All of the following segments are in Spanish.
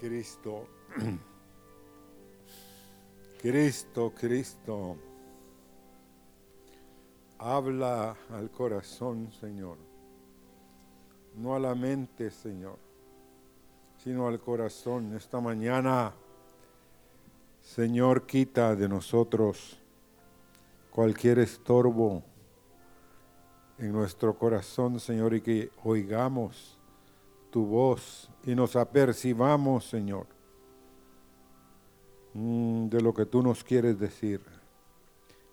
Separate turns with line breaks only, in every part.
Cristo, Cristo, Cristo, habla al corazón, Señor, no a la mente, Señor, sino al corazón. Esta mañana, Señor, quita de nosotros cualquier estorbo en nuestro corazón, Señor, y que oigamos tu voz y nos apercibamos, Señor, mm, de lo que tú nos quieres decir.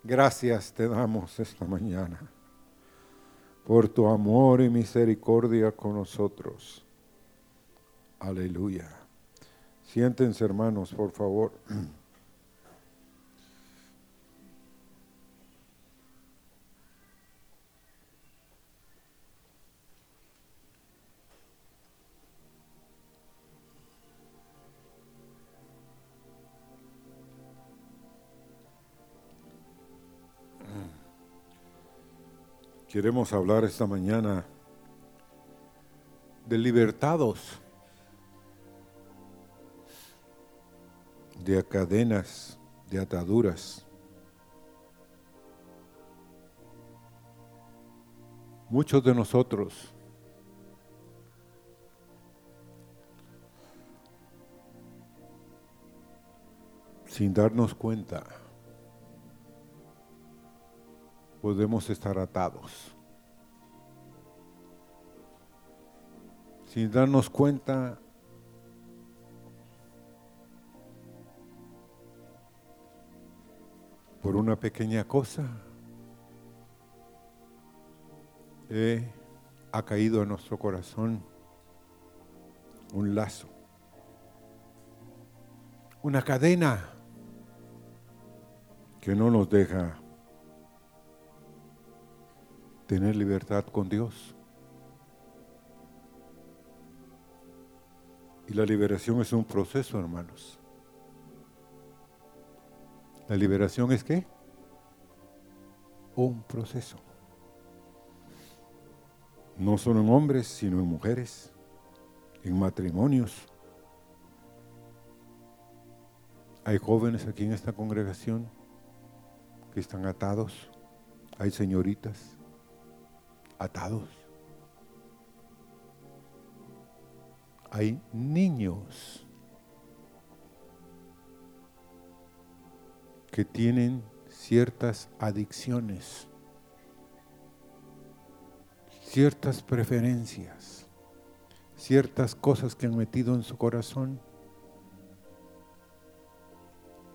Gracias te damos esta mañana por tu amor y misericordia con nosotros. Aleluya. Siéntense hermanos, por favor. Queremos hablar esta mañana de libertados, de cadenas, de ataduras. Muchos de nosotros sin darnos cuenta podemos estar atados. Sin darnos cuenta, por una pequeña cosa, ha caído en nuestro corazón un lazo, una cadena que no nos deja tener libertad con Dios. Y la liberación es un proceso, hermanos. ¿La liberación es qué? Un proceso. No solo en hombres, sino en mujeres, en matrimonios. Hay jóvenes aquí en esta congregación que están atados. Hay señoritas atados. Hay niños que tienen ciertas adicciones, ciertas preferencias, ciertas cosas que han metido en su corazón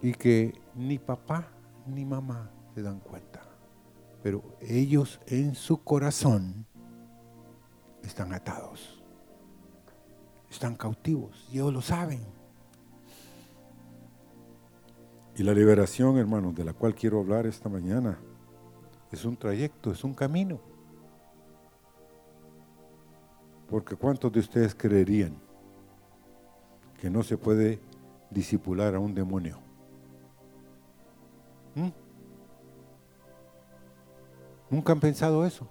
y que ni papá ni mamá se dan cuenta pero ellos en su corazón están atados, están cautivos, y ellos lo saben. Y la liberación, hermanos, de la cual quiero hablar esta mañana, es un trayecto, es un camino. Porque ¿cuántos de ustedes creerían que no se puede disipular a un demonio? ¿Mm? ¿Nunca han pensado eso?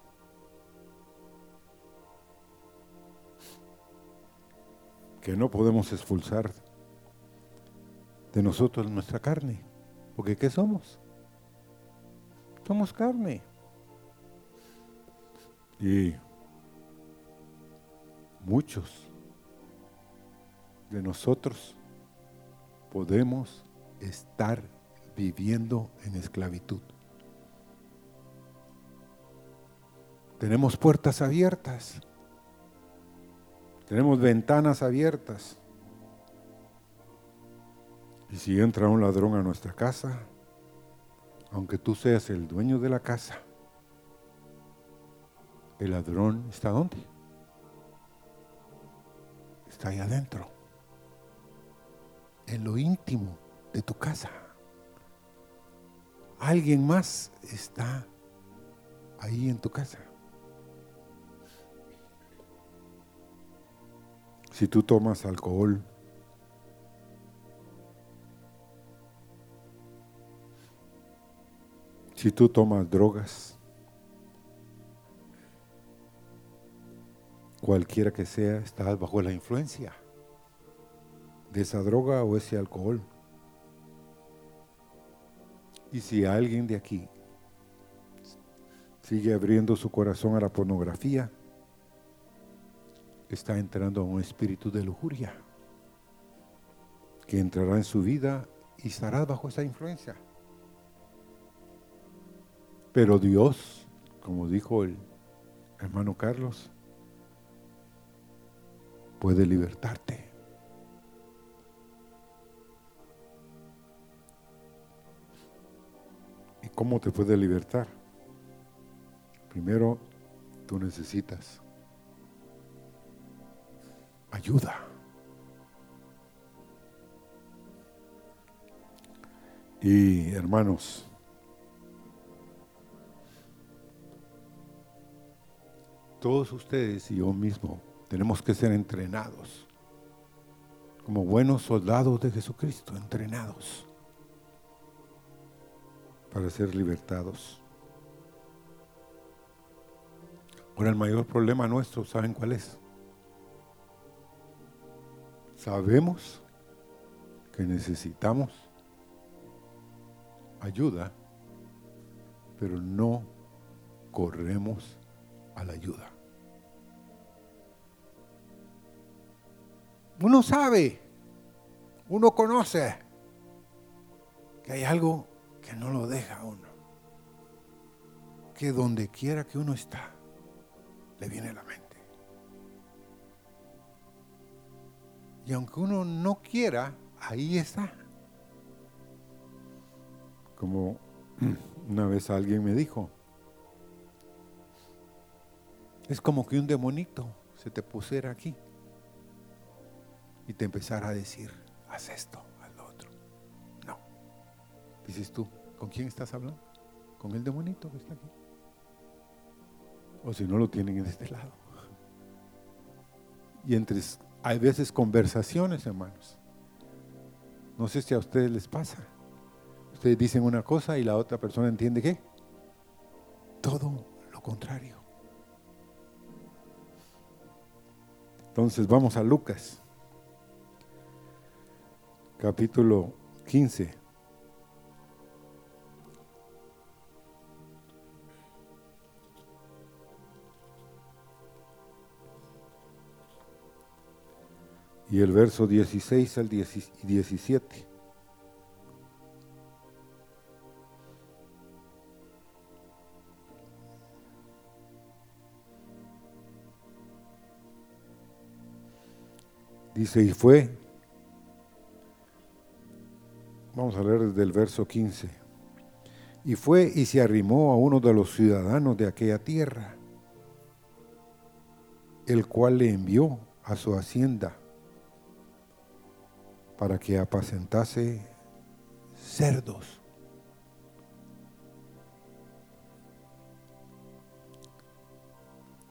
Que no podemos expulsar de nosotros nuestra carne. Porque ¿qué somos? Somos carne. Y muchos de nosotros podemos estar viviendo en esclavitud. Tenemos puertas abiertas. Tenemos ventanas abiertas. Y si entra un ladrón a nuestra casa, aunque tú seas el dueño de la casa, el ladrón está dónde? Está ahí adentro, en lo íntimo de tu casa. Alguien más está ahí en tu casa. Si tú tomas alcohol, si tú tomas drogas, cualquiera que sea, estás bajo la influencia. de esa droga o ese alcohol. Y si alguien de aquí sigue abriendo su corazón a la pornografía, está entrando a un espíritu de lujuria que entrará en su vida y estará bajo esa influencia. Pero Dios, como dijo el hermano Carlos, puede libertarte. ¿Y cómo te puede libertar? Primero, tú necesitas ayuda. Y hermanos, todos ustedes y yo mismo tenemos que ser entrenados como buenos soldados de Jesucristo, entrenados para ser libertados. Ahora el mayor problema nuestro, ¿saben cuál es? Sabemos que necesitamos ayuda, pero no corremos a la ayuda. Uno sabe, uno conoce que hay algo que no lo deja a uno. Que donde quiera que uno está, le viene a la mente. Y aunque uno no quiera, ahí está. Como una vez alguien me dijo, es como que un demonito se te pusiera aquí y te empezara a decir, haz esto, haz lo otro. No. Dices tú, ¿con quién estás hablando? Con el demonito que está aquí. O si no lo tienen en este lado. Y entre hay veces conversaciones, hermanos. No sé si a ustedes les pasa. Ustedes dicen una cosa y la otra persona entiende qué. Todo lo contrario. Entonces vamos a Lucas, capítulo 15. Y el verso 16 al 17. Dice, y fue, vamos a leer desde el verso 15, y fue y se arrimó a uno de los ciudadanos de aquella tierra, el cual le envió a su hacienda para que apacentase cerdos.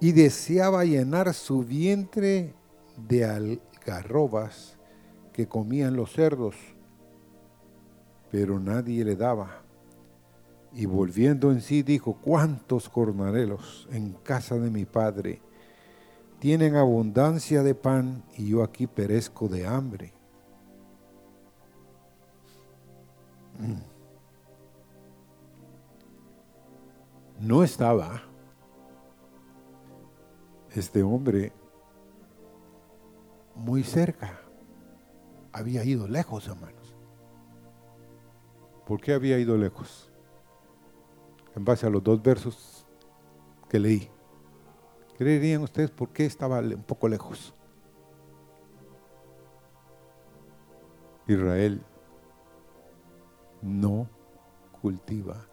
Y deseaba llenar su vientre de algarrobas que comían los cerdos, pero nadie le daba. Y volviendo en sí dijo, ¿cuántos cornarelos en casa de mi padre tienen abundancia de pan y yo aquí perezco de hambre? No estaba este hombre muy cerca. Había ido lejos, hermanos. ¿Por qué había ido lejos? En base a los dos versos que leí. ¿Creerían ustedes por qué estaba un poco lejos? Israel no cultiva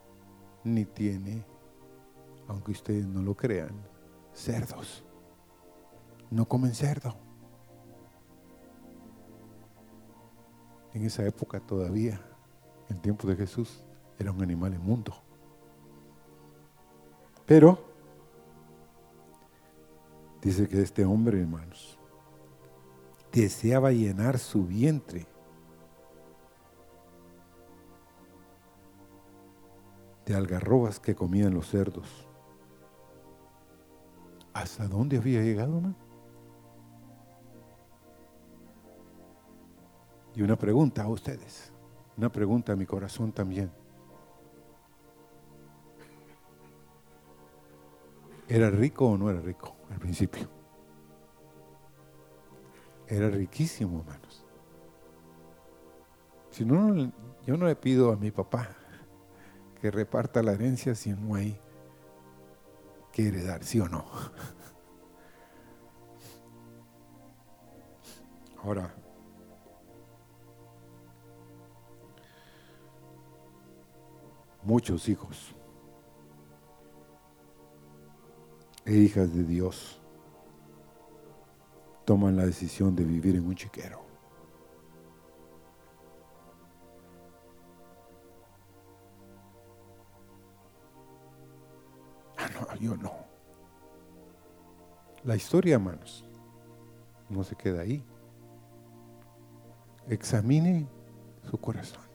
ni tiene, aunque ustedes no lo crean, cerdos. No comen cerdo. En esa época todavía, en tiempo de Jesús, era un animal inmundo. Pero, dice que este hombre, hermanos, deseaba llenar su vientre de algarrobas que comían los cerdos. ¿Hasta dónde había llegado, man? Y una pregunta a ustedes, una pregunta a mi corazón también. ¿Era rico o no era rico al principio? Era riquísimo, hermanos. Si no, yo no le pido a mi papá que reparta la herencia si no hay que heredar, ¿sí o no? Ahora, muchos hijos e hijas de Dios toman la decisión de vivir en un chiquero. Yo no. La historia, hermanos, no se queda ahí. Examine su corazón.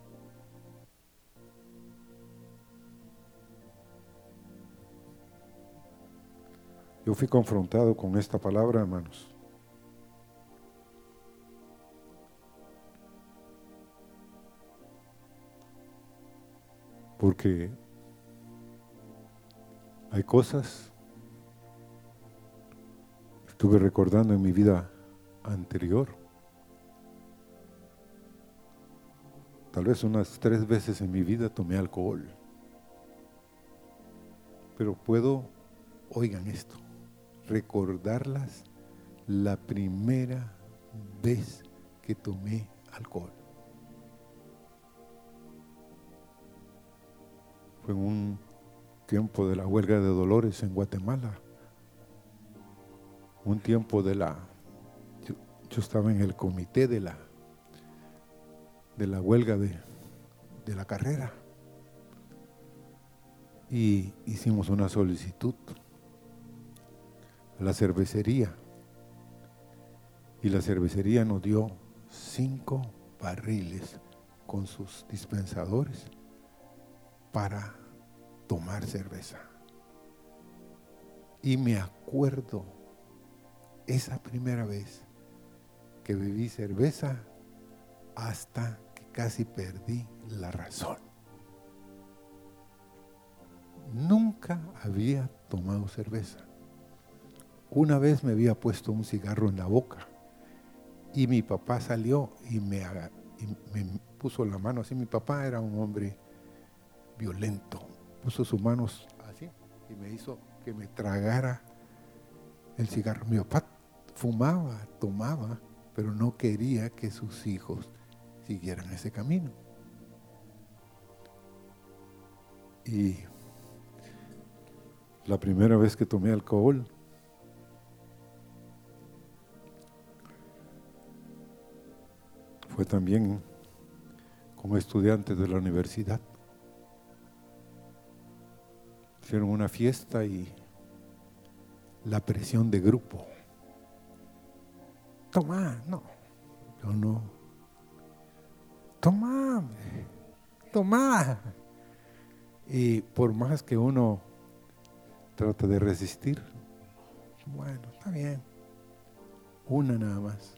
Yo fui confrontado con esta palabra, hermanos. Porque hay cosas, estuve recordando en mi vida anterior, tal vez unas tres veces en mi vida tomé alcohol, pero puedo, oigan esto, recordarlas la primera vez que tomé alcohol. Fue en un tiempo de la huelga de Dolores en Guatemala. Un tiempo de la... Yo, estaba en el comité de la, de la huelga de, de la carrera. Y hicimos una solicitud la cervecería. Y la cervecería nos dio cinco barriles con sus dispensadores para tomar cerveza. Y me acuerdo esa primera vez que bebí cerveza hasta que casi perdí la razón. Nunca había tomado cerveza. Una vez me había puesto un cigarro en la boca y mi papá salió y me, me puso la mano así. Mi papá era un hombre violento. Puso sus manos así y me hizo que me tragara el cigarro. Mi papá fumaba, tomaba, pero no quería que sus hijos siguieran ese camino. Y la primera vez que tomé alcohol, fue también como estudiante de la universidad. Hicieron una fiesta y la presión de grupo. Toma, no, yo no. Toma, toma. Y por más que uno trata de resistir, bueno, está bien. Una nada más.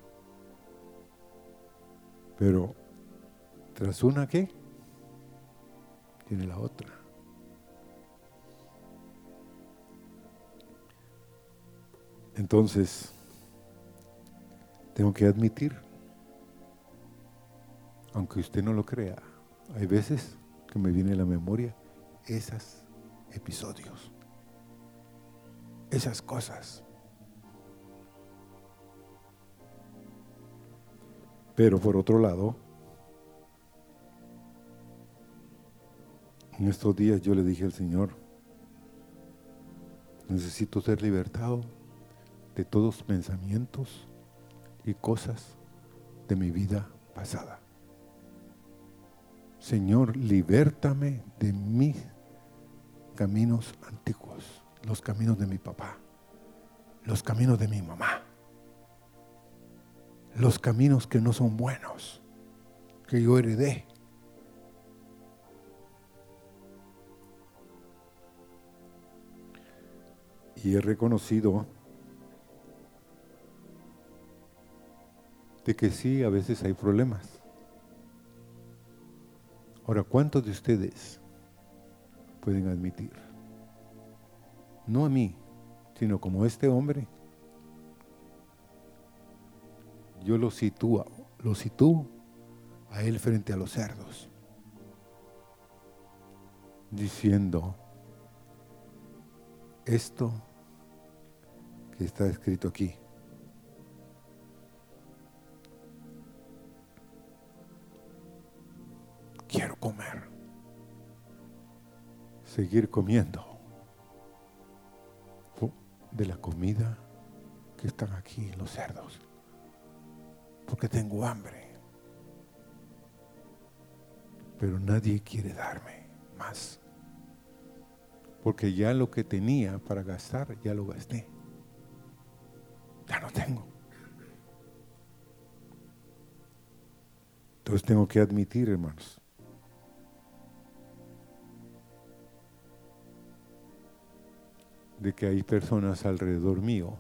Pero tras una qué, tiene la otra. Entonces, tengo que admitir, aunque usted no lo crea, hay veces que me viene a la memoria esos episodios, esas cosas. Pero por otro lado, en estos días yo le dije al Señor, necesito ser libertado de todos pensamientos y cosas de mi vida pasada. Señor, libértame de mis caminos antiguos, los caminos de mi papá, los caminos de mi mamá los caminos que no son buenos, que yo heredé. Y he reconocido de que sí, a veces hay problemas Ahora, ¿cuántos de ustedes pueden admitir? No a mí, sino como este hombre. Yo lo sitúo, lo sitúo a él frente a los cerdos, diciendo, esto que está escrito aquí, comer, seguir comiendo de la comida que están aquí los cerdos, porque tengo hambre pero nadie quiere darme más. Porque ya lo que tenía para gastar, ya lo gasté. Ya no tengo. Entonces tengo que admitir, hermanos, de que hay personas alrededor mío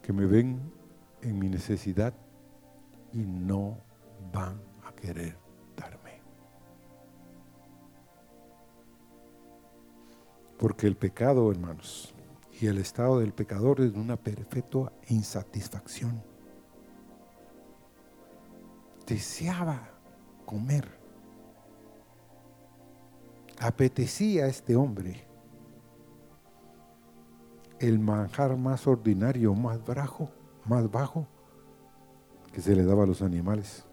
que me ven en mi necesidad y no van a querer darme. Porque el pecado, hermanos, y el estado del pecador es una perpetua insatisfacción. Deseaba comer. Apetecía a este hombre el manjar más ordinario, más bajo, más bajo que se le daba a los animales.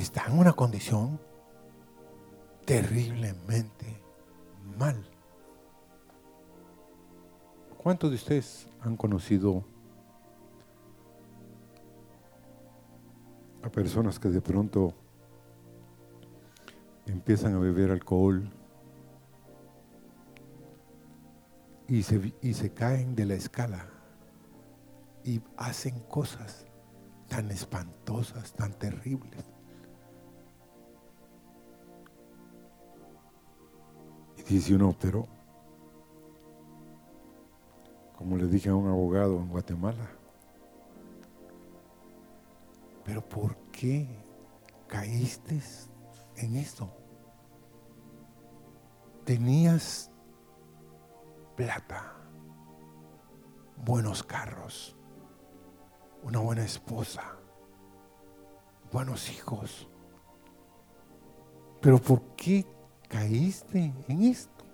está en una condición terriblemente mal. ¿Cuántos de ustedes han conocido a personas que de pronto empiezan a beber alcohol y se, y se caen de la escala y hacen cosas tan espantosas, tan terribles? dice uno, pero como le dije a un abogado en Guatemala, pero ¿por qué caíste en esto? Tenías plata, buenos carros, una buena esposa, buenos hijos. Pero ¿por qué caíste en esto.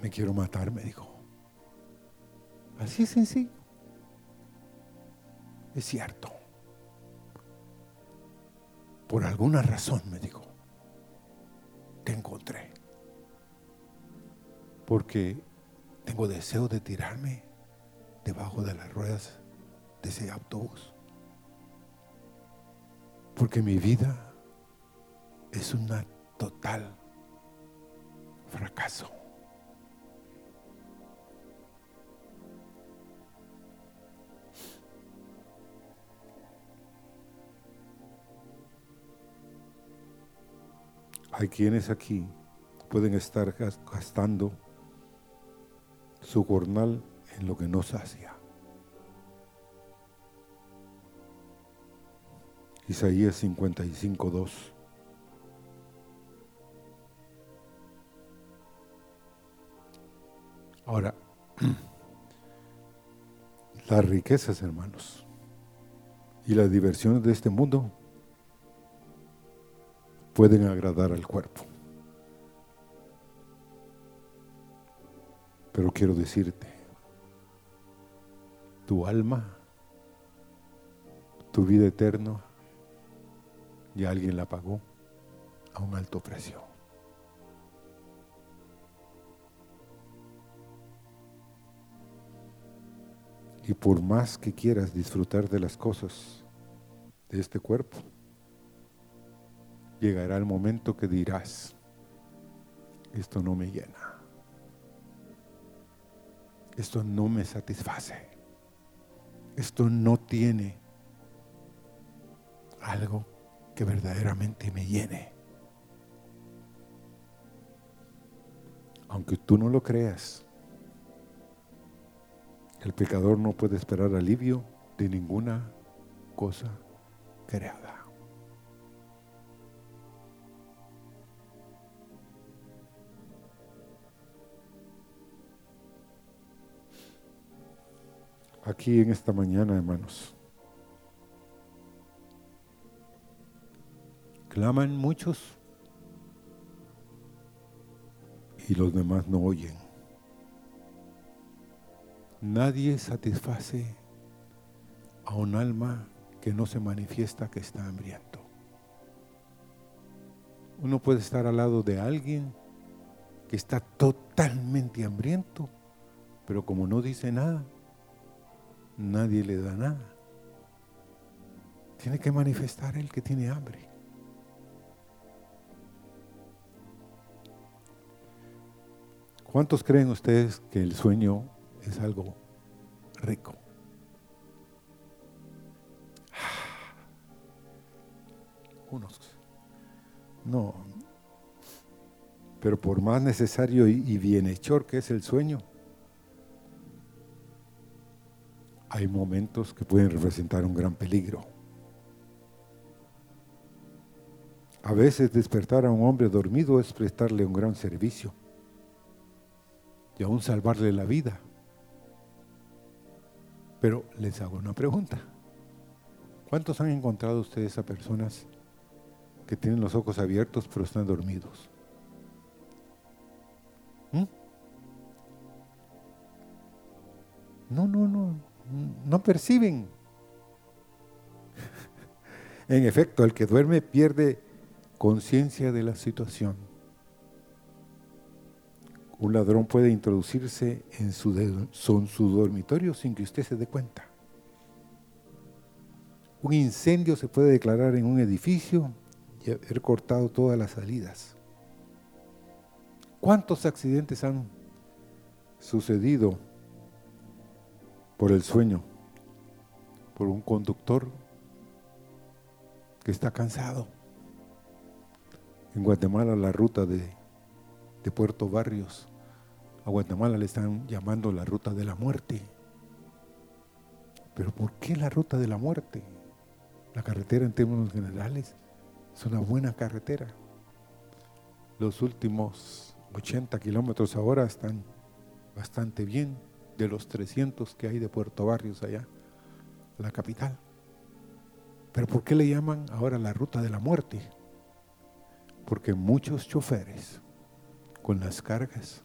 Me quiero matar, me dijo. Así es sencillo. Es cierto. Por alguna razón, me dijo, te encontré. Porque tengo deseo de tirarme debajo de las ruedas de ese autobús. Porque mi vida es un total fracaso. Hay quienes aquí pueden estar gastando su jornal en lo que no sacia. Isaías 55, 2. Ahora, las riquezas, hermanos, y las diversiones de este mundo pueden agradar al cuerpo. Pero quiero decirte, tu alma, tu vida eterna, y alguien la pagó a un alto precio. Y por más que quieras disfrutar de las cosas de este cuerpo, llegará el momento que dirás, esto no me llena, esto no me satisface, esto no tiene algo que verdaderamente me llene. Aunque tú no lo creas, el pecador no puede esperar alivio de ninguna cosa creada. Aquí en esta mañana, hermanos, claman muchos y los demás no oyen. Nadie satisface a un alma que no se manifiesta que está hambriento. Uno puede estar al lado de alguien que está totalmente hambriento, pero como no dice nada, nadie le da nada. Tiene que manifestar el que tiene hambre. ¿Cuántos creen ustedes que el sueño es algo rico? Unos. No. Pero por más necesario y bienhechor que es el sueño, hay momentos que pueden representar un gran peligro. A veces despertar a un hombre dormido es prestarle un gran servicio y aún salvarle la vida. Pero les hago una pregunta. ¿Cuántos han encontrado ustedes a personas que tienen los ojos abiertos pero están dormidos? ¿Mm? No, no, no, no perciben. en efecto, el que duerme pierde conciencia de la situación. Un ladrón puede introducirse en su, en su dormitorio sin que usted se dé cuenta. Un incendio se puede declarar en un edificio y haber cortado todas las salidas. ¿Cuántos accidentes han sucedido por el sueño? Por un conductor que está cansado. En Guatemala la ruta de, Puerto Barrios a Guatemala le están llamando la ruta de la muerte. Pero ¿por qué la ruta de la muerte? La carretera en términos generales es una buena carretera. Los últimos 80 kilómetros ahora están bastante bien de los 300 que hay de Puerto Barrios allá, la capital. Pero ¿por qué le llaman ahora la ruta de la muerte? Porque muchos choferes con las cargas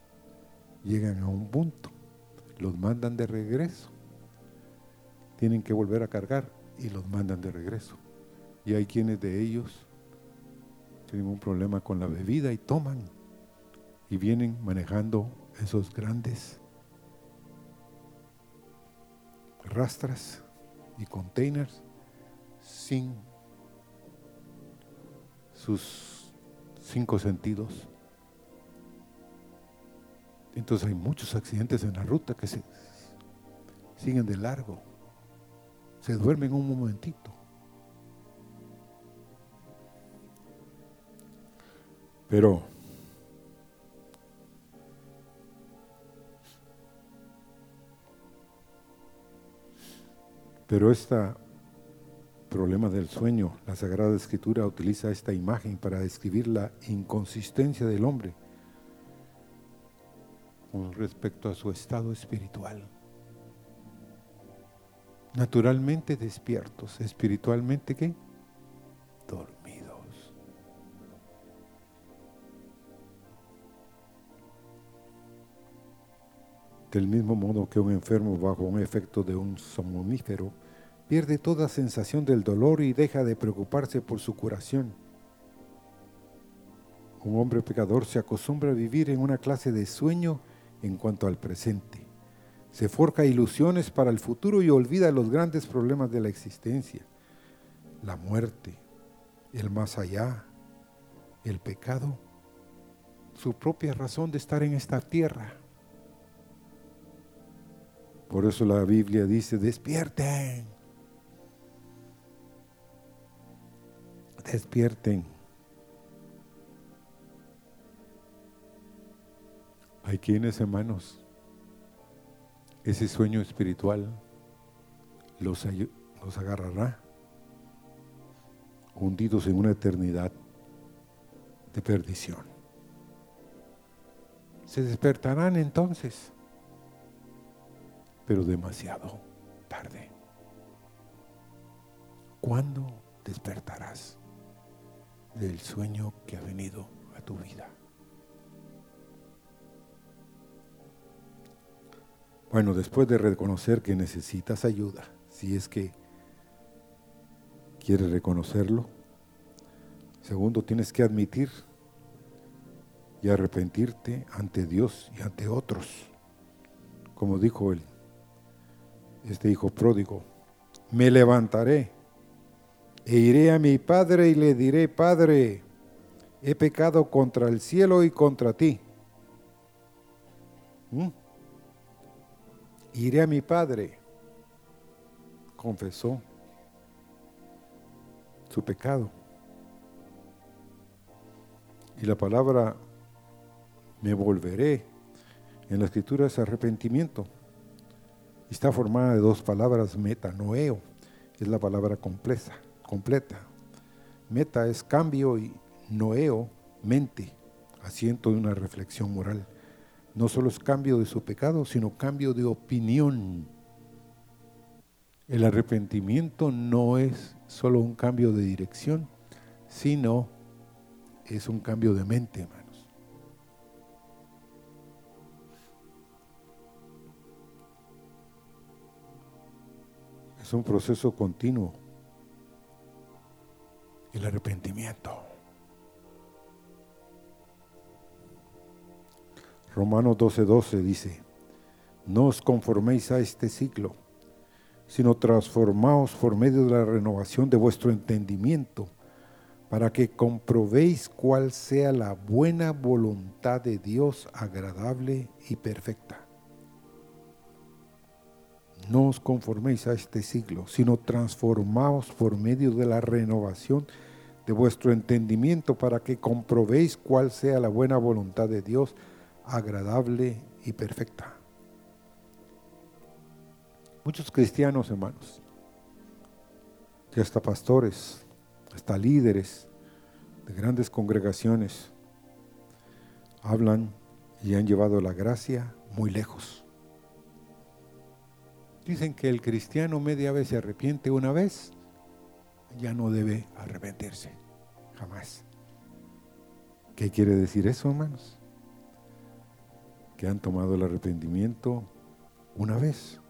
llegan a un punto, los mandan de regreso, tienen que volver a cargar y los mandan de regreso. Y hay quienes de ellos tienen un problema con la bebida y toman y vienen manejando esos grandes rastras y containers sin sus cinco sentidos. Entonces hay muchos accidentes en la ruta que se siguen de largo, se duermen un momentito. Pero Pero este problema del sueño, la Sagrada Escritura utiliza esta imagen para describir la inconsistencia del hombre con respecto a su estado espiritual. Naturalmente despiertos, espiritualmente qué? Del mismo modo que un enfermo bajo un efecto de un somnífero pierde toda sensación del dolor y deja de preocuparse por su curación. Un hombre pecador se acostumbra a vivir en una clase de sueño en cuanto al presente. Se forja ilusiones para el futuro y olvida los grandes problemas de la existencia, la muerte, el más allá, el pecado, su propia razón de estar en esta tierra. Por eso la Biblia dice, despierten, despierten. Hay quienes, hermanos, ese sueño espiritual los, los agarrará hundidos en una eternidad de perdición. Se despertarán entonces, pero demasiado tarde. ¿Cuándo despertarás del sueño que ha venido a tu vida? Bueno, después de reconocer que necesitas ayuda, si es que quieres reconocerlo. Segundo, tienes que admitir y arrepentirte ante Dios y ante otros. Como dijo él, este hijo pródigo, me levantaré e iré a mi padre y le diré, Padre, he pecado contra el cielo y contra ti. ¿Mm? Iré a mi padre, confesó su pecado. Y la palabra me volveré en la escritura es arrepentimiento. Está formada de dos palabras, meta, noeo, es la palabra completa, completa. Meta es cambio y noeo, mente, asiento de una reflexión moral. No solo es cambio de su pecado, sino cambio de opinión. El arrepentimiento no es solo un cambio de dirección, sino es un cambio de mente, Es un proceso continuo. El arrepentimiento. Romanos 12:12 12 dice, no os conforméis a este ciclo sino transformaos por medio de la renovación de vuestro entendimiento, para que comprobéis cuál sea la buena voluntad de Dios agradable y perfecta. No os conforméis a este siglo, sino transformaos por medio de la renovación de vuestro entendimiento para que comprobéis cuál sea la buena voluntad de Dios agradable y perfecta. Muchos cristianos, hermanos, que hasta pastores, hasta líderes de grandes congregaciones, hablan y han llevado la gracia muy lejos. Dicen que el cristiano media vez se arrepiente una vez, ya no debe arrepentirse, jamás. ¿Qué quiere decir eso, hermanos? Que han tomado el arrepentimiento una vez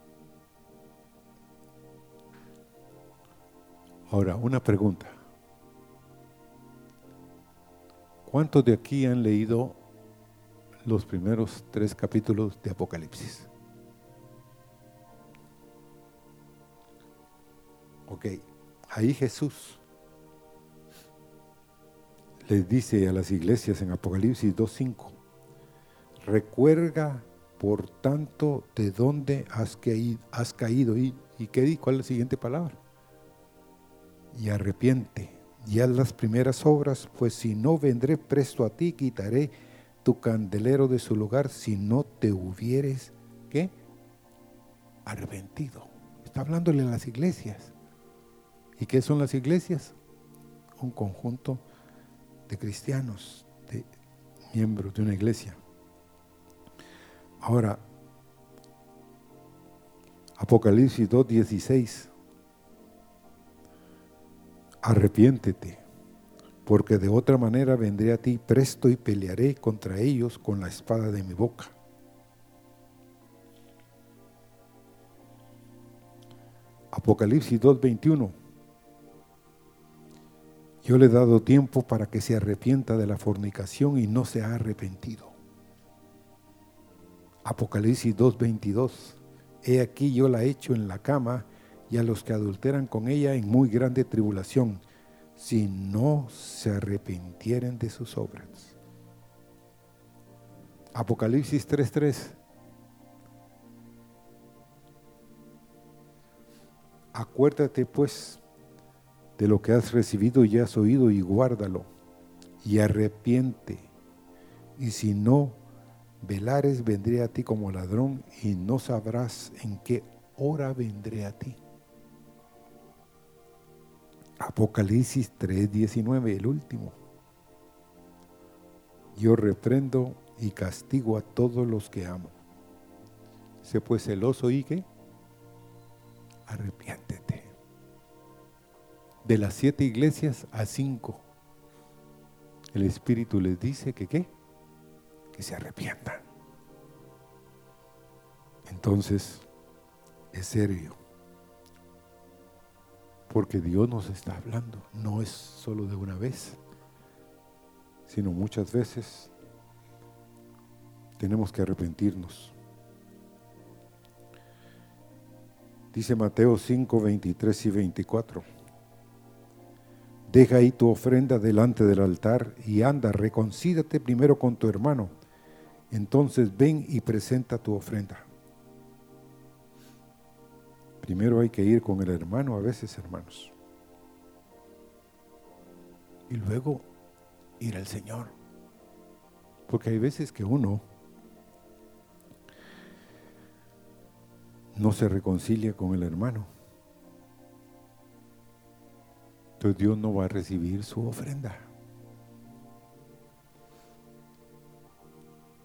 Ahora, una pregunta. ¿Cuántos de aquí han leído los primeros tres capítulos de Apocalipsis? Ok, ahí Jesús les dice a las iglesias en Apocalipsis 2.5, recuerda por tanto de dónde has caído, has caído y, y qué, cuál es la siguiente palabra y arrepiente y haz las primeras obras, pues si no vendré presto a ti, quitaré tu candelero de su lugar si no te hubieres, ¿qué? Arrepentido. Está hablándole a las iglesias. ¿Y qué son las iglesias? Un conjunto de cristianos, de miembros de una iglesia. Ahora, Apocalipsis 2.16 arrepiéntete, porque de otra manera vendré a ti presto y pelearé contra ellos con la espada de mi boca. Apocalipsis 2.21 Yo le he dado tiempo para que se arrepienta de la fornicación y no se ha arrepentido. Apocalipsis 2.22 He aquí yo la he hecho en la cama y a los que adulteran con ella en muy grande tribulación, si no se arrepintieren de sus obras. Apocalipsis 3:3. Acuérdate pues de lo que has recibido y has oído y guárdalo y arrepiente. Y si no Velares vendré a ti como ladrón y no sabrás en qué hora vendré a ti. Apocalipsis 3:19, el último. Yo reprendo y castigo a todos los que amo. Se pues celoso y que arrepiéntete. De las siete iglesias a cinco, el Espíritu les dice que qué? Que se arrepientan. Entonces, es serio. Porque Dios nos está hablando, no es solo de una vez, sino muchas veces tenemos que arrepentirnos. Dice Mateo 5, 23 y 24. Deja ahí tu ofrenda delante del altar y anda, reconcídate primero con tu hermano. Entonces ven y presenta tu ofrenda. Primero hay que ir con el hermano a veces, hermanos. Y luego ir al Señor. Porque hay veces que uno no se reconcilia con el hermano. Entonces Dios no va a recibir su ofrenda.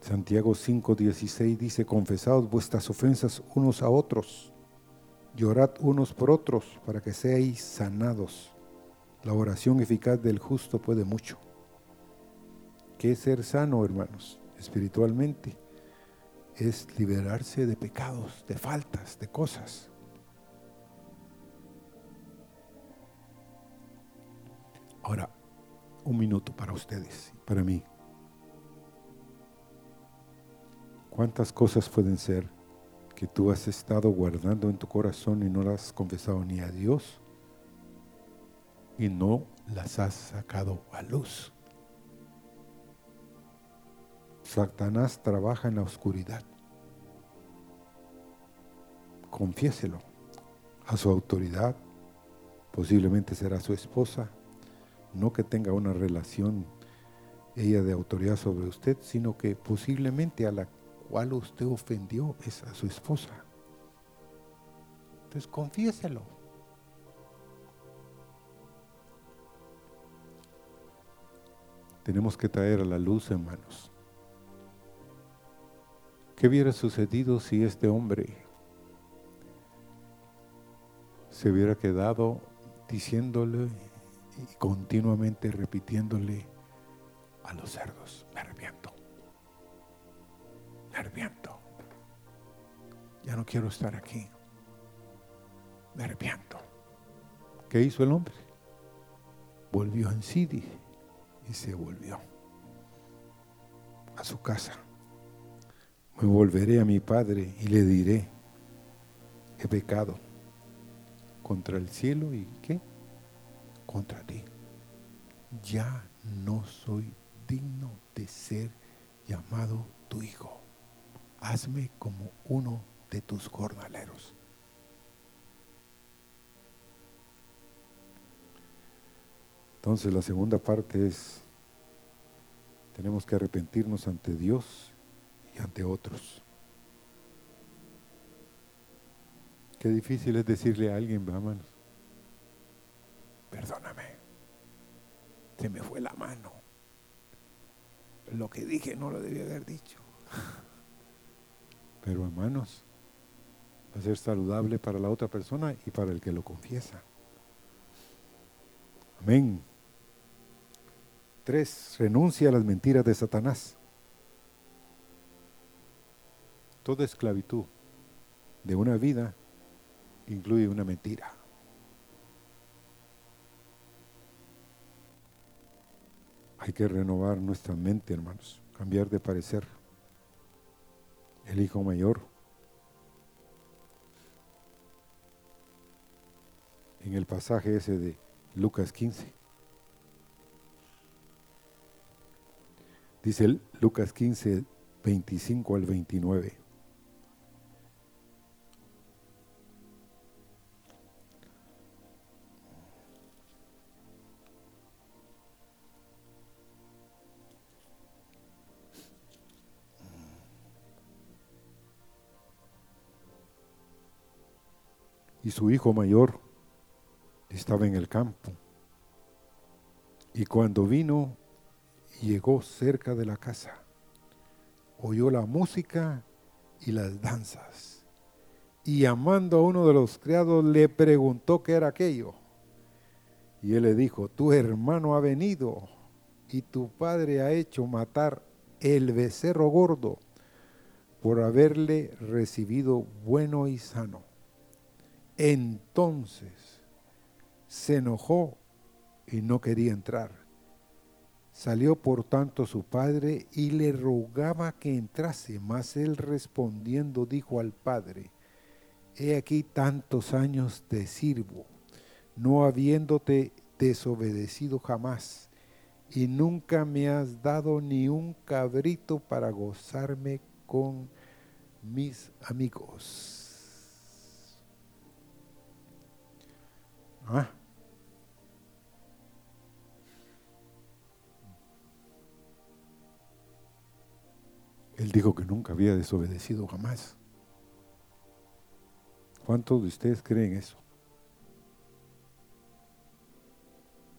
Santiago 5:16 dice, confesaos vuestras ofensas unos a otros Llorad unos por otros para que seáis sanados. La oración eficaz del justo puede mucho. ¿Qué es ser sano, hermanos? Espiritualmente es liberarse de pecados, de faltas, de cosas. Ahora, un minuto para ustedes, para mí. ¿Cuántas cosas pueden ser que tú has estado guardando en tu corazón y no las has confesado ni a Dios y no las has sacado a luz. Satanás trabaja en la oscuridad. Confiéselo a su autoridad, posiblemente será su esposa, no que tenga una relación ella de autoridad sobre usted, sino que posiblemente a la cual usted ofendió es a su esposa. Entonces confiéselo. Tenemos que traer a la luz, hermanos. ¿Qué hubiera sucedido si este hombre se hubiera quedado diciéndole y continuamente repitiéndole a los cerdos, me arrepiento? me arrepiento. Ya no quiero estar aquí. Me arrepiento. ¿Qué hizo el hombre? Volvió en Sidi y se volvió a su casa. Me volveré a mi padre y le diré, he pecado contra el cielo y qué? Contra ti. Ya no soy digno de ser llamado tu hijo hazme como uno de tus jornaleros. Entonces la segunda parte es, tenemos que arrepentirnos ante Dios y ante otros. Qué difícil es decirle a alguien, vamos, perdóname, se me fue la mano. Lo que dije no lo debía haber dicho. Pero hermanos, va a ser saludable para la otra persona y para el que lo confiesa. Amén. Tres, renuncia a las mentiras de Satanás. Toda esclavitud de una vida incluye una mentira. Hay que renovar nuestra mente, hermanos, cambiar de parecer el hijo mayor. En el pasaje ese de Lucas 15. Dice Lucas 15, 25 al 29. Y su hijo mayor estaba en el campo. Y cuando vino, llegó cerca de la casa, oyó la música y las danzas. Y llamando a uno de los criados le preguntó qué era aquello. Y él le dijo, tu hermano ha venido y tu padre ha hecho matar el becerro gordo por haberle recibido bueno y sano. Entonces se enojó y no quería entrar. Salió por tanto su padre y le rogaba que entrase, mas él respondiendo dijo al padre, He aquí tantos años te sirvo, no habiéndote desobedecido jamás, y nunca me has dado ni un cabrito para gozarme con mis amigos. ¿Ah? Él dijo que nunca había desobedecido jamás. ¿Cuántos de ustedes creen eso?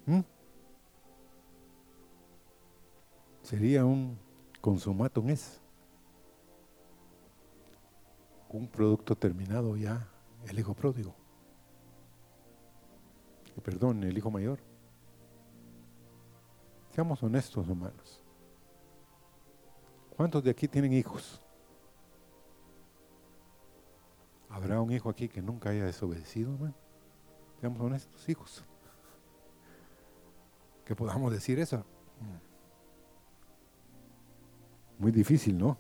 ¿Mm? Sería un consumatum es. Un producto terminado ya, el hijo pródigo. Perdón, el hijo mayor. Seamos honestos, hermanos. ¿Cuántos de aquí tienen hijos? ¿Habrá un hijo aquí que nunca haya desobedecido, hermano? Seamos honestos, hijos. Que podamos decir eso. Muy difícil, ¿no?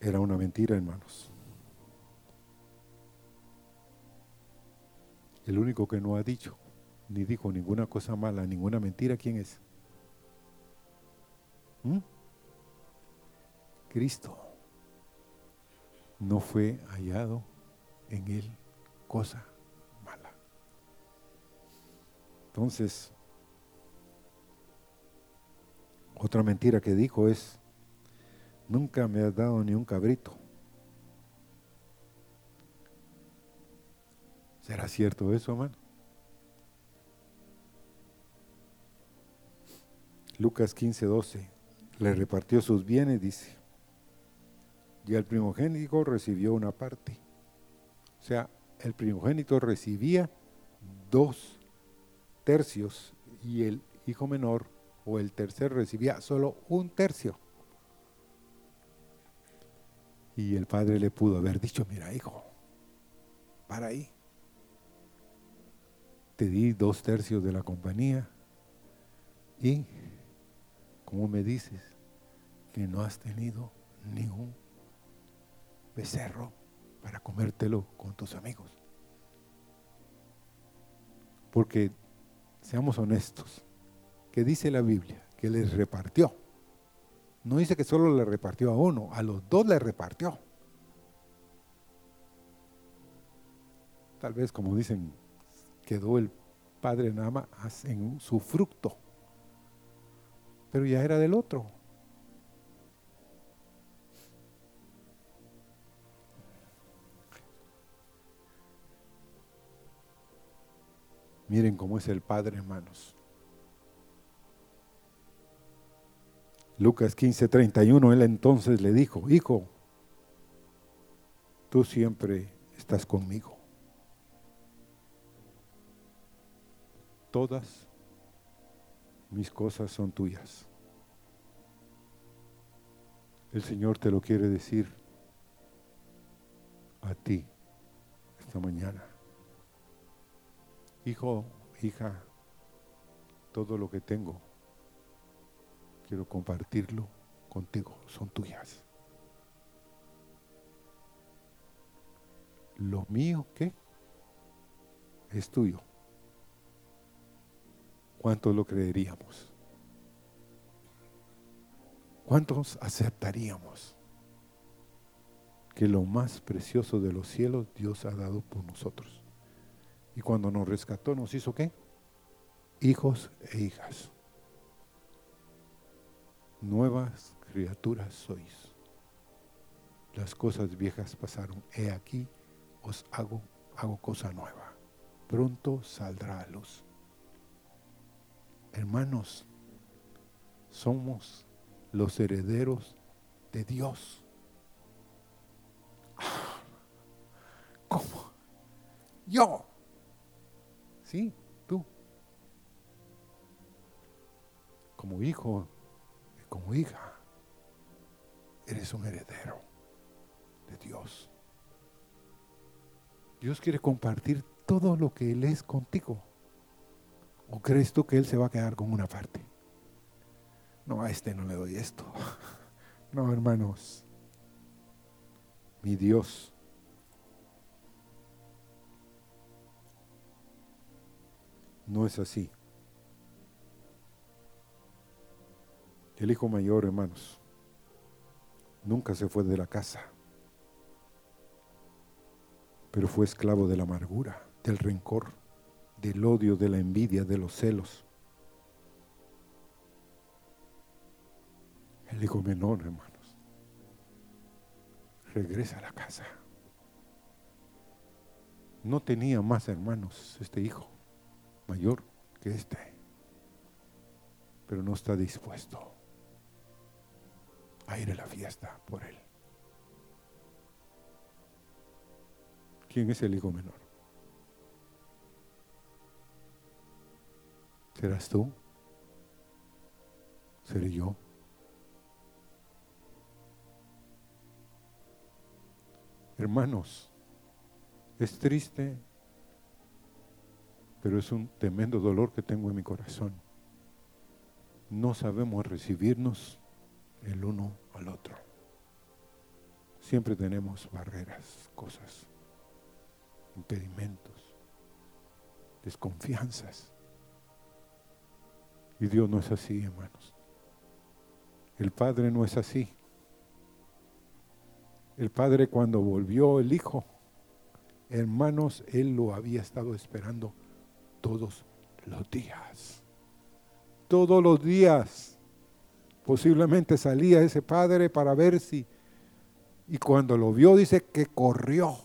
Era una mentira, hermanos. El único que no ha dicho ni dijo ninguna cosa mala, ninguna mentira, ¿quién es? ¿Mm? Cristo no fue hallado en él cosa mala. Entonces, otra mentira que dijo es, nunca me has dado ni un cabrito. ¿Será cierto eso, hermano? Lucas 15, 12 le repartió sus bienes, dice. Y el primogénito recibió una parte. O sea, el primogénito recibía dos tercios y el hijo menor o el tercer recibía solo un tercio. Y el padre le pudo haber dicho, mira hijo, para ahí. Di dos tercios de la compañía y, como me dices, que no has tenido ni un becerro para comértelo con tus amigos. Porque, seamos honestos, que dice la Biblia que les repartió. No dice que solo le repartió a uno, a los dos le repartió. Tal vez, como dicen, quedó el padre más en su fruto, pero ya era del otro. Miren cómo es el Padre, hermanos. Lucas 15, 31, él entonces le dijo, hijo, tú siempre estás conmigo. Todas mis cosas son tuyas. El Señor te lo quiere decir a ti esta mañana. Hijo, hija, todo lo que tengo, quiero compartirlo contigo, son tuyas. Lo mío, ¿qué? Es tuyo. ¿Cuántos lo creeríamos? ¿Cuántos aceptaríamos que lo más precioso de los cielos Dios ha dado por nosotros? Y cuando nos rescató, nos hizo qué? Hijos e hijas. Nuevas criaturas sois. las cosas viejas pasaron. He aquí, os hago, hago cosa nueva. Pronto saldrá a luz. Hermanos, somos los herederos de Dios. ¿Cómo? Yo. Sí, tú. Como hijo, como hija, eres un heredero de Dios. Dios quiere compartir todo lo que Él es contigo. ¿O crees tú que Él se va a quedar con una parte? No, a este no le doy esto. No, hermanos. Mi Dios no es así. El hijo mayor, hermanos, nunca se fue de la casa, pero fue esclavo de la amargura, del rencor, del odio, de la envidia, de los celos. El hijo menor, hermanos, regresa a la casa. No tenía más hermanos este hijo, mayor que este, pero no está dispuesto a ir a la fiesta por él. ¿Quién es el hijo menor? ¿Serás tú? ¿Seré yo? Hermanos, es triste, pero es un tremendo dolor que tengo en mi corazón. No sabemos recibirnos el uno al otro. Siempre tenemos barreras, cosas, impedimentos, desconfianzas. Y Dios no es así, hermanos. El Padre no es así. El padre cuando volvió el hijo, hermanos, él lo había estado esperando todos los días. Todos los días. Posiblemente salía ese padre para ver si... Y cuando lo vio dice que corrió.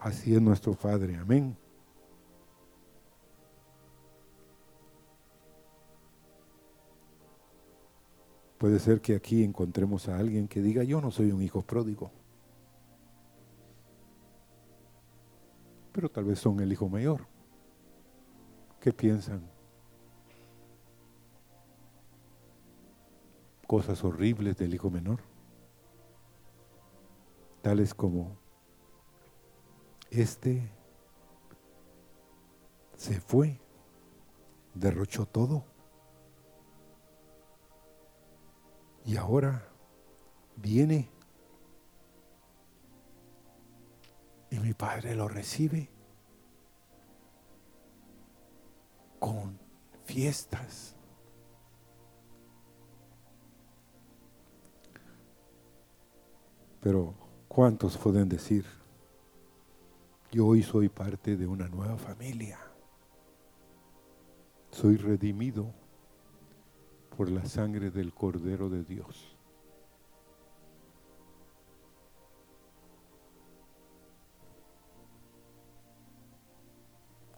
Así es nuestro Padre. Amén. Puede ser que aquí encontremos a alguien que diga, yo no soy un hijo pródigo. Pero tal vez son el hijo mayor. ¿Qué piensan? Cosas horribles del hijo menor. Tales como, este se fue, derrochó todo Y ahora viene y mi padre lo recibe con fiestas. Pero ¿cuántos pueden decir, yo hoy soy parte de una nueva familia? Soy redimido por la sangre del Cordero de Dios.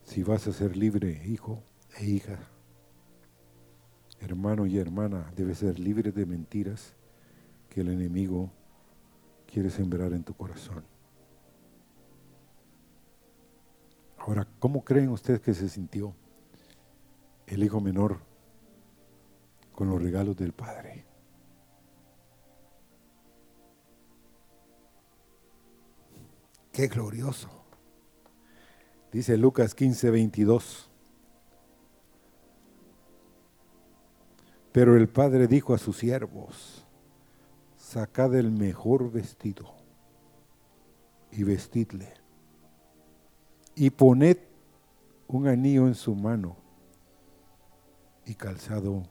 Si vas a ser libre, hijo e hija, hermano y hermana, debes ser libre de mentiras que el enemigo quiere sembrar en tu corazón. Ahora, ¿cómo creen ustedes que se sintió el hijo menor con los regalos del Padre. Qué glorioso. Dice Lucas 15, 22. Pero el Padre dijo a sus siervos, sacad el mejor vestido y vestidle, y poned un anillo en su mano y calzado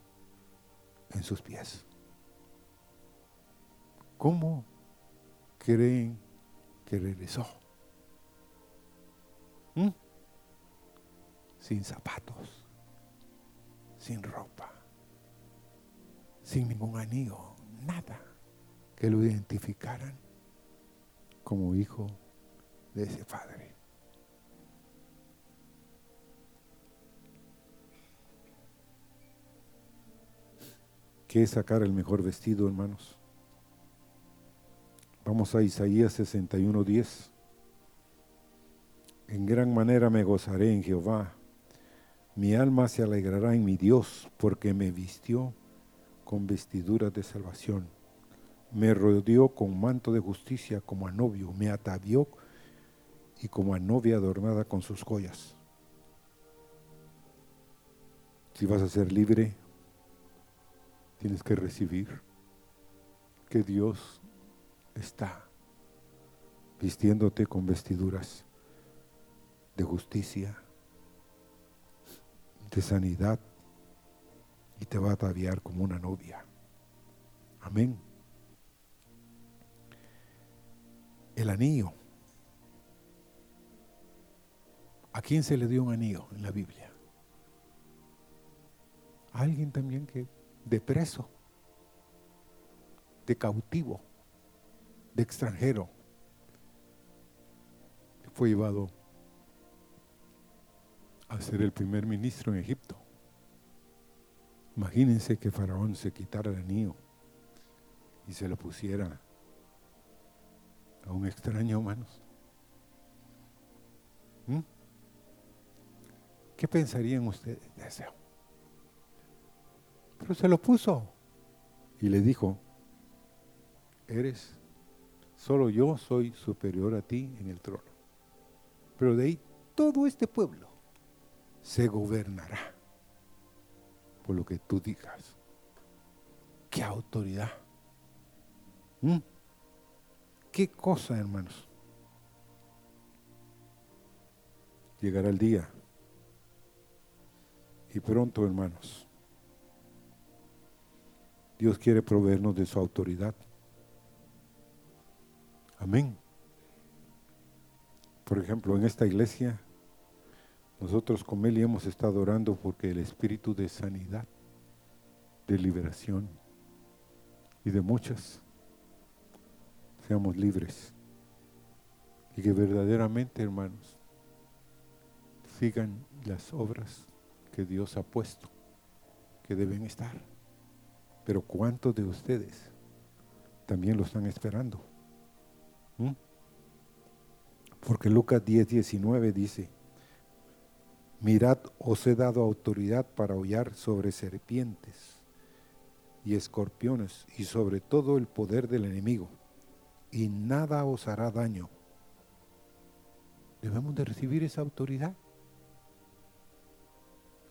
en sus pies. ¿Cómo creen que regresó? ¿Mm? Sin zapatos, sin ropa, sin ningún anillo, nada. que lo identificaran como hijo de ese padre. ¿Qué es sacar el mejor vestido, hermanos? Vamos a Isaías 61:10. En gran manera me gozaré en Jehová. Mi alma se alegrará en mi Dios, porque me vistió con vestiduras de salvación. Me rodeó con manto de justicia como a novio, me atavió y como a novia adornada con sus joyas. Si vas a ser libre, tienes que recibir que Dios está vistiéndote con vestiduras de justicia, de sanidad, y te va a ataviar como una novia. Amén. El anillo. ¿A quién se le dio un anillo en la Biblia? A alguien también que de preso, de cautivo, de extranjero, fue llevado a ser el primer ministro en Egipto. Imagínense que Faraón se quitara el anillo y se lo pusiera a un extraño, hermanos. ¿Mm? ¿Qué pensarían ustedes de eso? Pero se lo puso y le dijo, eres, solo yo soy superior a ti en el trono. Pero de ahí todo este pueblo se gobernará por lo que tú digas. ¡Qué autoridad! ¿Mm? ¿Qué cosa, hermanos? Llegará el día. Y pronto, hermanos, Dios quiere proveernos de su autoridad. Amén. Por ejemplo, en esta iglesia nosotros con Meli hemos estado orando porque el espíritu de sanidad, de liberación y de muchas seamos libres. Y que verdaderamente, hermanos, sigan las obras que Dios ha puesto, que deben estar. Pero ¿cuántos de ustedes también lo están esperando? ¿Mm? Porque Lucas 10, 19 dice, Mirad, os he dado autoridad para hollar sobre serpientes y escorpiones y sobre todo el poder del enemigo, y nada os hará daño. Debemos de recibir esa autoridad.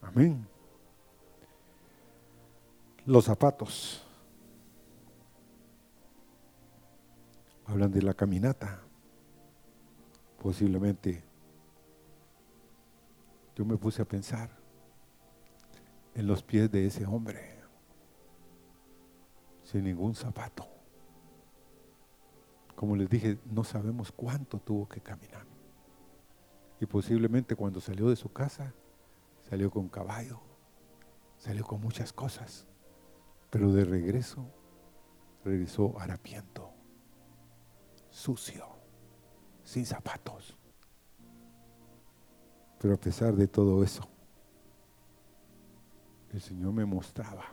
Amén. Los zapatos. Hablan de la caminata. Posiblemente yo me puse a pensar en los pies de ese hombre, sin ningún zapato. Como les dije, no sabemos cuánto tuvo que caminar. Y posiblemente cuando salió de su casa, salió con caballo, salió con muchas cosas, pero de regreso, regresó harapiento, sucio, sin zapatos. Pero a pesar de todo eso, el Señor me mostraba,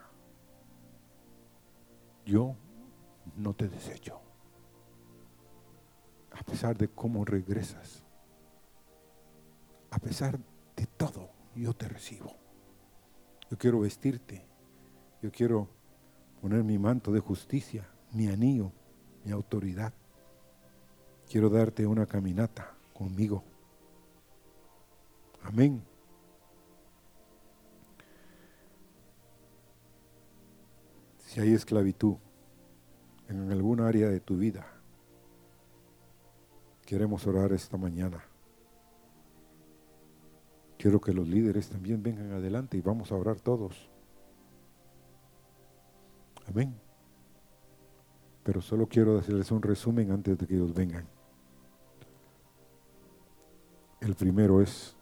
yo no te desecho. A pesar de cómo regresas, a pesar de todo, yo te recibo. Yo quiero vestirte, yo quiero poner mi manto de justicia, mi anillo, mi autoridad. Quiero darte una caminata conmigo Amén. Si hay esclavitud en alguna área de tu vida, queremos orar esta mañana. Quiero que los líderes también vengan adelante y vamos a orar todos. Amén. Pero solo quiero hacerles un resumen antes de que ellos vengan. El primero es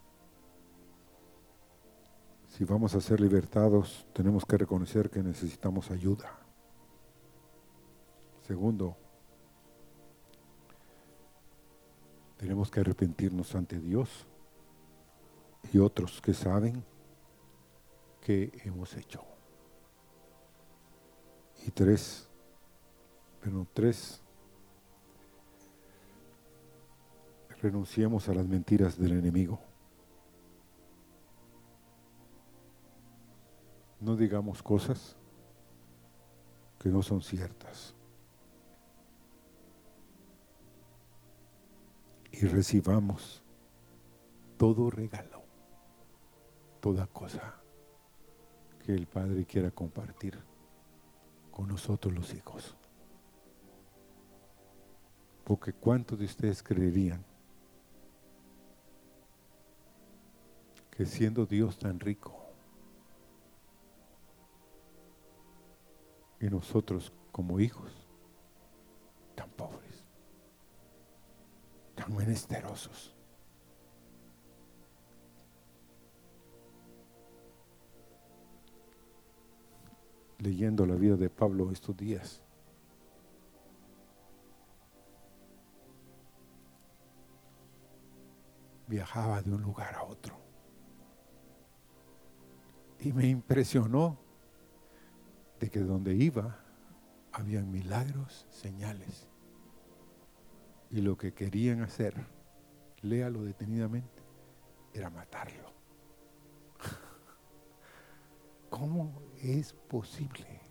si vamos a ser libertados, tenemos que reconocer que necesitamos ayuda. Segundo, tenemos que arrepentirnos ante Dios y otros que saben que hemos hecho. Y tres, pero tres, renunciemos a las mentiras del enemigo. No digamos cosas que no son ciertas. Y recibamos todo regalo, toda cosa que el Padre quiera compartir con nosotros los hijos. Porque ¿cuántos de ustedes creerían que siendo Dios tan rico y nosotros como hijos tan pobres, tan menesterosos, leyendo la vida de Pablo estos días. Viajaba de un lugar a otro. Y me impresionó de que donde iba había milagros, señales. Y lo que querían hacer, léalo detenidamente, era matarlo. ¿Cómo es posible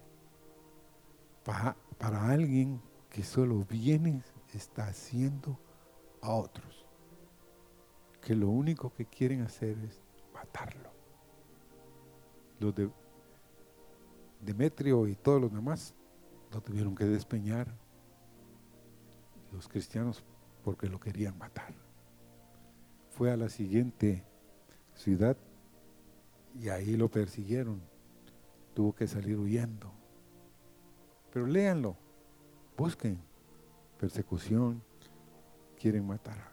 para, para alguien que solo viene, está haciendo a otros? Que lo único que quieren hacer es matarlo los de Demetrio y todos los demás lo tuvieron que despeñar, los cristianos, porque lo querían matar. Fue a la siguiente ciudad y ahí lo persiguieron. Tuvo que salir huyendo. Pero léanlo, busquen persecución, quieren matar.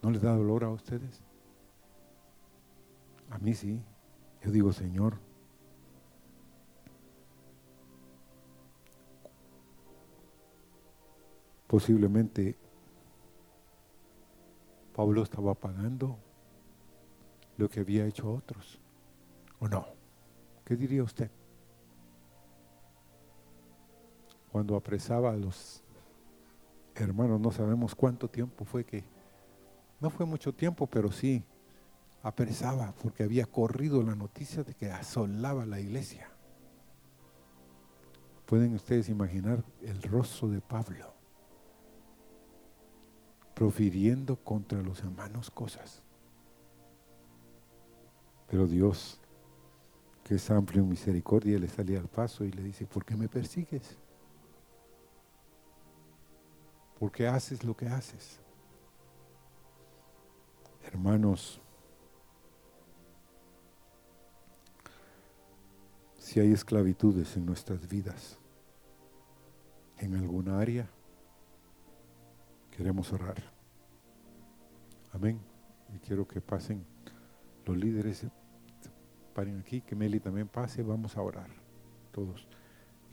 ¿No les da dolor a ustedes? A mí sí. Yo digo, Señor, posiblemente Pablo estaba pagando lo que había hecho otros. ¿O no? ¿Qué diría usted? Cuando apresaba a los hermanos, no sabemos cuánto tiempo fue que, no fue mucho tiempo, pero sí apresaba porque había corrido la noticia de que asolaba la iglesia. Pueden ustedes imaginar el rostro de Pablo profiriendo contra los hermanos cosas. Pero Dios, que es amplio en misericordia, le salía al paso y le dice, ¿por qué me persigues? ¿Por qué haces lo que haces? Hermanos, si hay esclavitudes en nuestras vidas, en alguna área, queremos orar. Amén. Y quiero que pasen los líderes, paren aquí, que Meli también pase, vamos a orar, todos.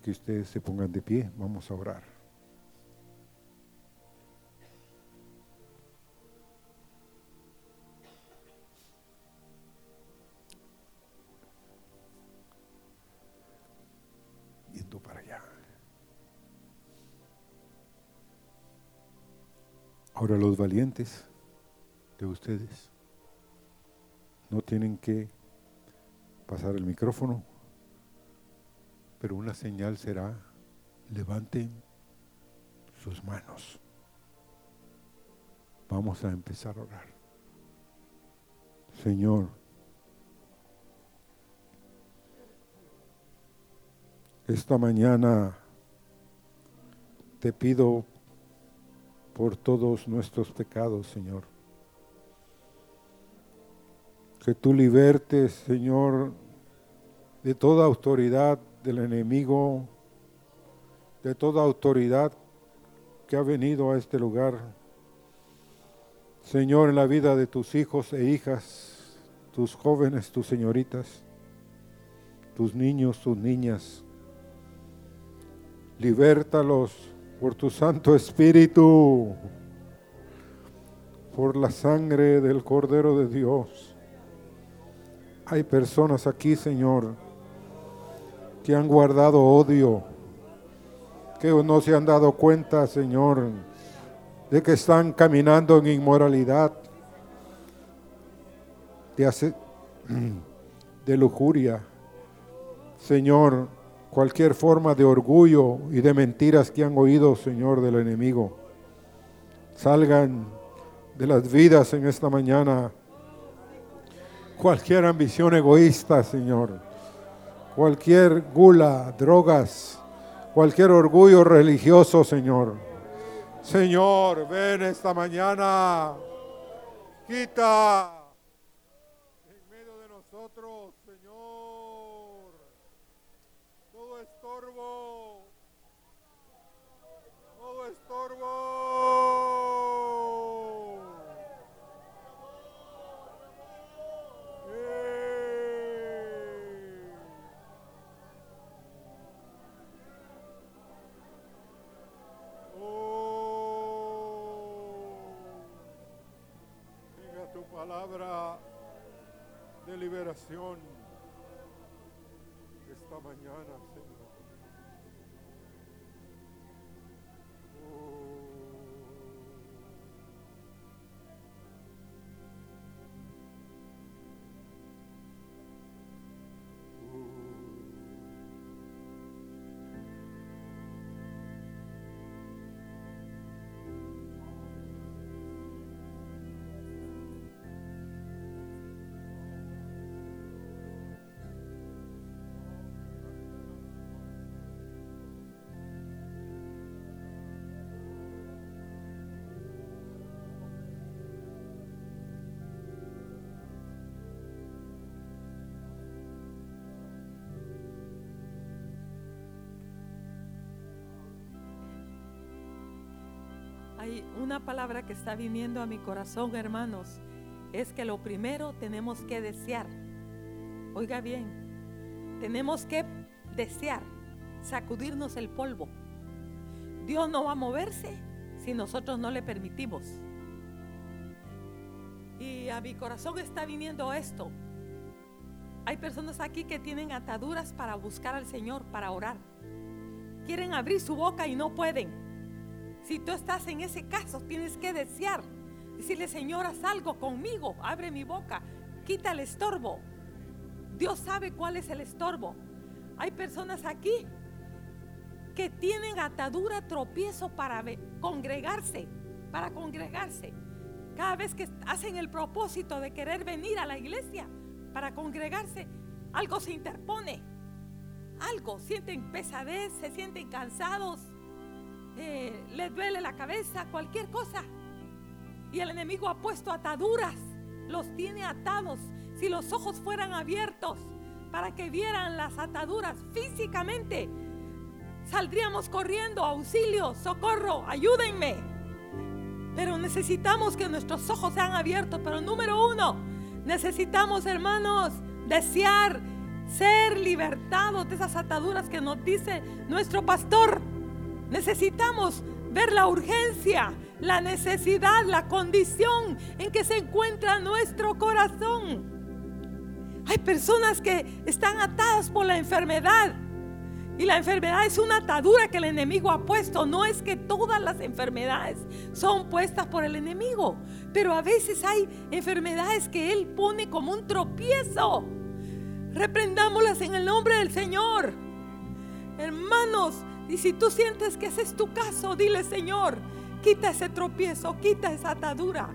Que ustedes se pongan de pie, vamos a orar. Ahora los valientes de ustedes no tienen que pasar el micrófono, pero una señal será, levanten sus manos. Vamos a empezar a orar. Señor, esta mañana te pido por todos nuestros pecados, Señor. Que tú libertes, Señor, de toda autoridad del enemigo, de toda autoridad que ha venido a este lugar. Señor, en la vida de tus hijos e hijas, tus jóvenes, tus señoritas, tus niños, tus niñas. Libértalos por tu Santo Espíritu, por la sangre del Cordero de Dios. Hay personas aquí, Señor, que han guardado odio, que no se han dado cuenta, Señor, de que están caminando en inmoralidad, de, de lujuria. Señor, cualquier forma de orgullo y de mentiras que han oído, Señor, del enemigo, salgan de las vidas en esta mañana. Cualquier ambición egoísta, Señor, cualquier gula, drogas, cualquier orgullo religioso, Señor. Señor, ven esta mañana. Quita palabra de liberación esta mañana,
Una palabra que está viniendo a mi corazón, hermanos. Es que lo primero tenemos que desear. Oiga bien, tenemos que desear sacudirnos el polvo. Dios no va a moverse si nosotros no le permitimos. Y a mi corazón está viniendo esto. Hay personas aquí que tienen ataduras para buscar al Señor, para orar. Quieren abrir su boca y no pueden. Si tú estás en ese caso, tienes que desear. Decirle, Señor, haz algo conmigo. Abre mi boca. Quita el estorbo. Dios sabe cuál es el estorbo. Hay personas aquí que tienen atadura, tropiezo para congregarse. Para congregarse. Cada vez que hacen el propósito de querer venir a la iglesia para congregarse, algo se interpone. Algo, sienten pesadez, se sienten cansados, eh, le duele la cabeza, cualquier cosa. Y el enemigo ha puesto ataduras, los tiene atados. Si los ojos fueran abiertos para que vieran las ataduras físicamente, saldríamos corriendo, auxilio, socorro, ayúdenme. Pero necesitamos que nuestros ojos sean abiertos. Pero número uno, necesitamos, hermanos, desear ser libertados de esas ataduras que nos dice nuestro pastor. Necesitamos ver la urgencia, la necesidad, la condición en que se encuentra nuestro corazón. Hay personas que están atadas por la enfermedad. Y la enfermedad es una atadura que el enemigo ha puesto. No es que todas las enfermedades son puestas por el enemigo. Pero a veces hay enfermedades que él pone como un tropiezo. Reprendámoslas en el nombre del Señor. Hermanos, y si tú sientes que ese es tu caso, dile, Señor, quita ese tropiezo, quita esa atadura.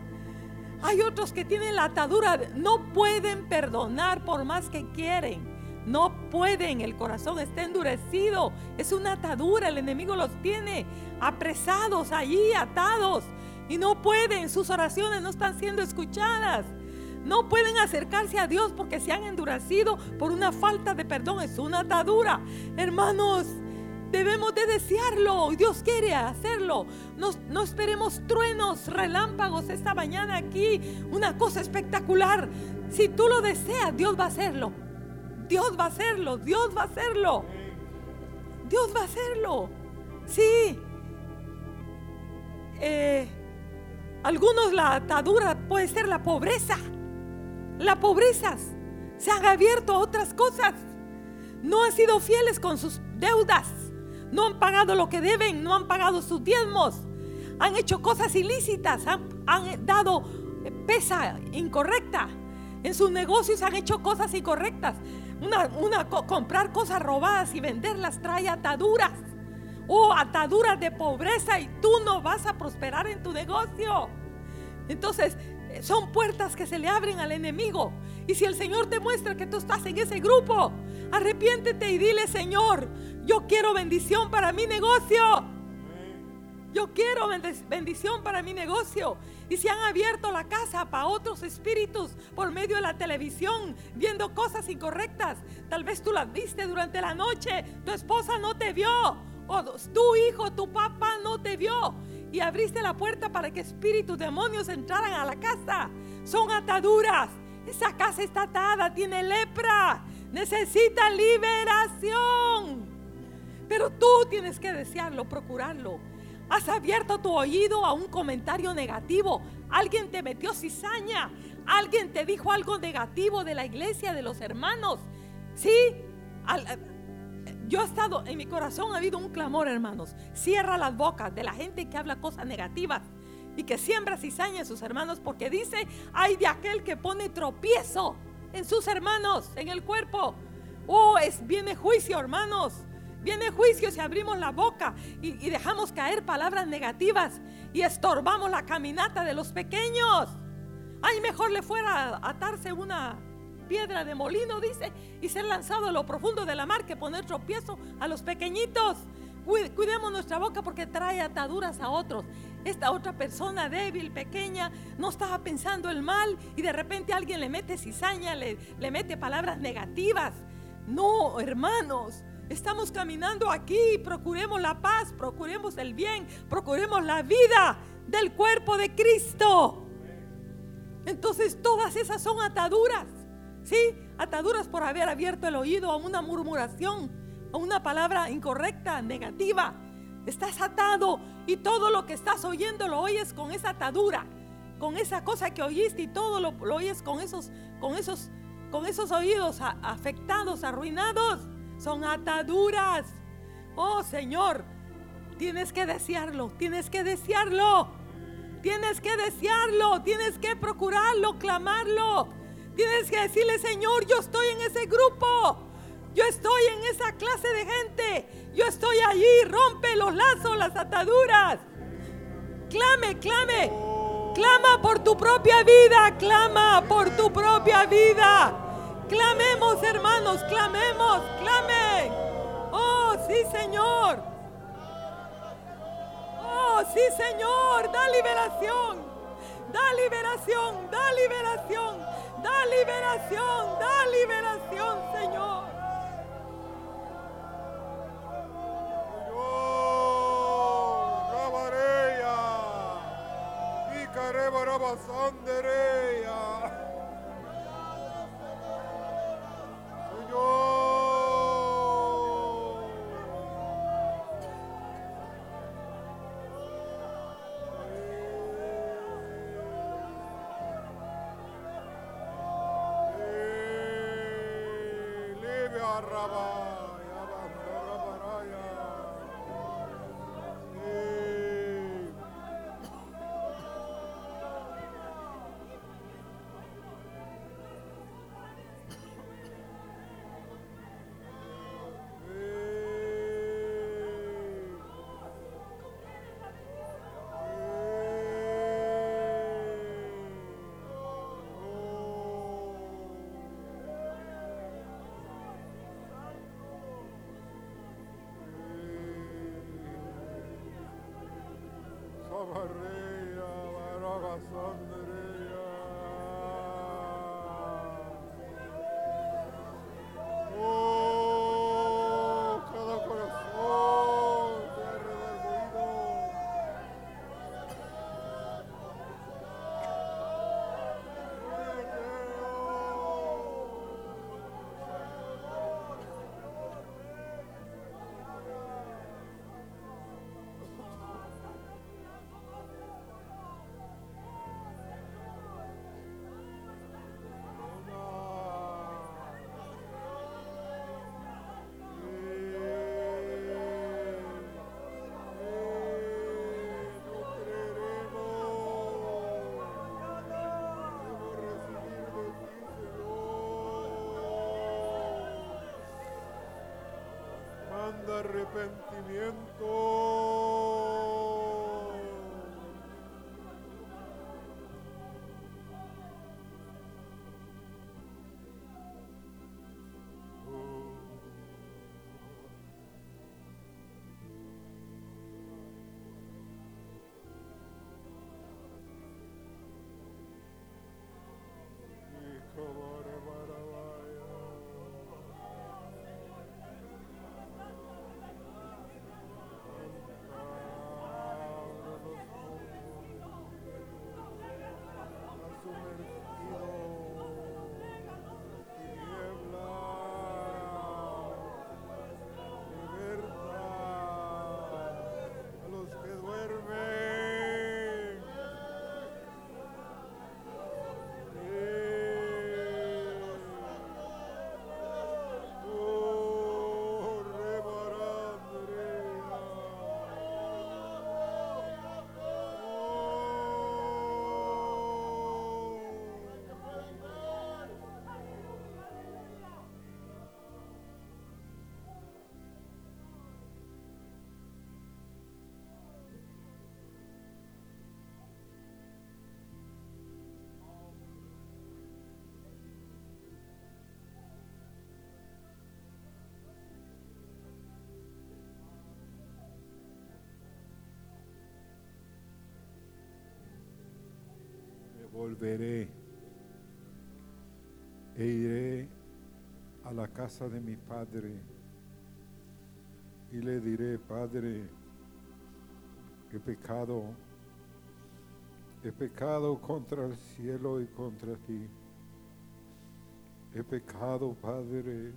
Hay otros que tienen la atadura, no pueden perdonar por más que quieren. No pueden, el corazón está endurecido. Es una atadura, el enemigo los tiene apresados allí, atados. Y no pueden, sus oraciones no están siendo escuchadas. No pueden acercarse a Dios porque se han endurecido por una falta de perdón. Es una atadura. Hermanos, Debemos de desearlo. Dios quiere hacerlo. No, no, esperemos truenos, relámpagos esta mañana aquí. Una cosa espectacular. Si tú lo deseas, Dios va a hacerlo. Dios va a hacerlo. Dios va a hacerlo. Dios va a hacerlo. Sí. Eh, algunos la atadura puede ser la pobreza. La pobreza. Se han abierto a otras cosas. No han sido fieles con sus deudas. No han pagado lo que deben. No han pagado sus diezmos. Han hecho cosas ilícitas. Han, dado pesa incorrecta. En sus negocios han hecho cosas incorrectas. Una, comprar cosas robadas y venderlas trae ataduras. Oh, ataduras de pobreza y tú no vas a prosperar en tu negocio. Entonces, eh, son puertas que se le abren al enemigo. Y si el Señor te muestra que tú estás en ese grupo, arrepiéntete y dile, Señor, yo quiero bendición para mi negocio. Yo quiero bendición para mi negocio. Y se han abierto la casa para otros espíritus por medio de la televisión, viendo cosas incorrectas. Tal vez tú las viste durante la noche, tu esposa no te vio, o tu hijo, tu papá no te vio. Y abriste la puerta para que espíritus demonios entraran a la casa. Son ataduras. Esa casa está atada, tiene lepra. Necesita liberación. Pero tú tienes que desearlo, procurarlo. Has abierto tu oído a un comentario negativo. Alguien te metió cizaña. Alguien te dijo algo negativo de la iglesia, de los hermanos. Sí, eh, yo he estado, en mi corazón ha habido un clamor, hermanos. Cierra las bocas de la gente que habla cosas negativas y que siembra cizaña en sus hermanos porque dice, hay de aquel que pone tropiezo en sus hermanos, en el cuerpo. Oh, es, viene juicio, hermanos. Viene juicio si abrimos la boca y, dejamos caer palabras negativas y estorbamos la caminata de los pequeños. Ay, mejor le fuera a atarse una piedra de molino, dice, y ser lanzado a lo profundo de la mar que poner tropiezo a los pequeñitos. Cuidemos nuestra boca porque trae ataduras a otros. Esta otra persona débil, pequeña, no estaba pensando el mal y de repente alguien le mete cizaña, le, le mete palabras negativas. No, hermanos, Estamos caminando aquí, procuremos la paz, procuremos el bien, procuremos la vida del cuerpo de Cristo. Entonces todas esas son ataduras, ¿sí? Ataduras por haber abierto el oído a una murmuración, a una palabra incorrecta, negativa. Estás atado y todo lo que estás oyendo lo oyes con esa atadura, con esa cosa que oíste y todo lo, oyes con esos, con esos, con esos oídos afectados, arruinados son ataduras. Oh Señor, tienes que desearlo, tienes que desearlo. Tienes que desearlo, tienes que procurarlo, clamarlo. Tienes que decirle, Señor, yo estoy en ese grupo. Yo estoy en esa clase de gente. Yo estoy allí. Rompe los lazos, las ataduras. Clame, clame. Clama por tu propia vida. Clama por tu propia vida. Clamemos, hermanos, clamemos, clame. Oh, sí, Señor. Oh, sí, Señor, da liberación. Da liberación, da liberación, da liberación, da liberación, Señor.
Señor, Maria, Maria, Maria, arrepentimiento. Volveré e iré a la casa de mi padre y le diré, Padre, he pecado, he pecado contra el cielo y contra ti. He pecado, Padre,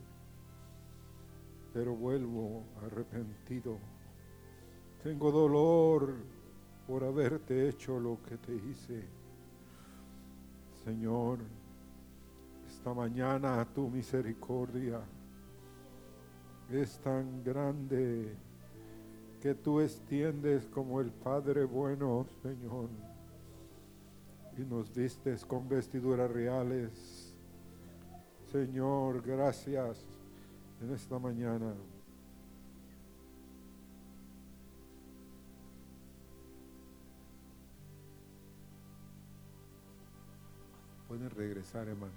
pero vuelvo arrepentido. Tengo dolor por haberte hecho lo que te hice. Señor, esta mañana tu misericordia es tan grande que tú extiendes como el Padre bueno, Señor, y nos vistes con vestiduras reales. Señor, gracias en esta mañana. Regresar, hermano.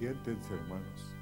Siéntense, hermanos.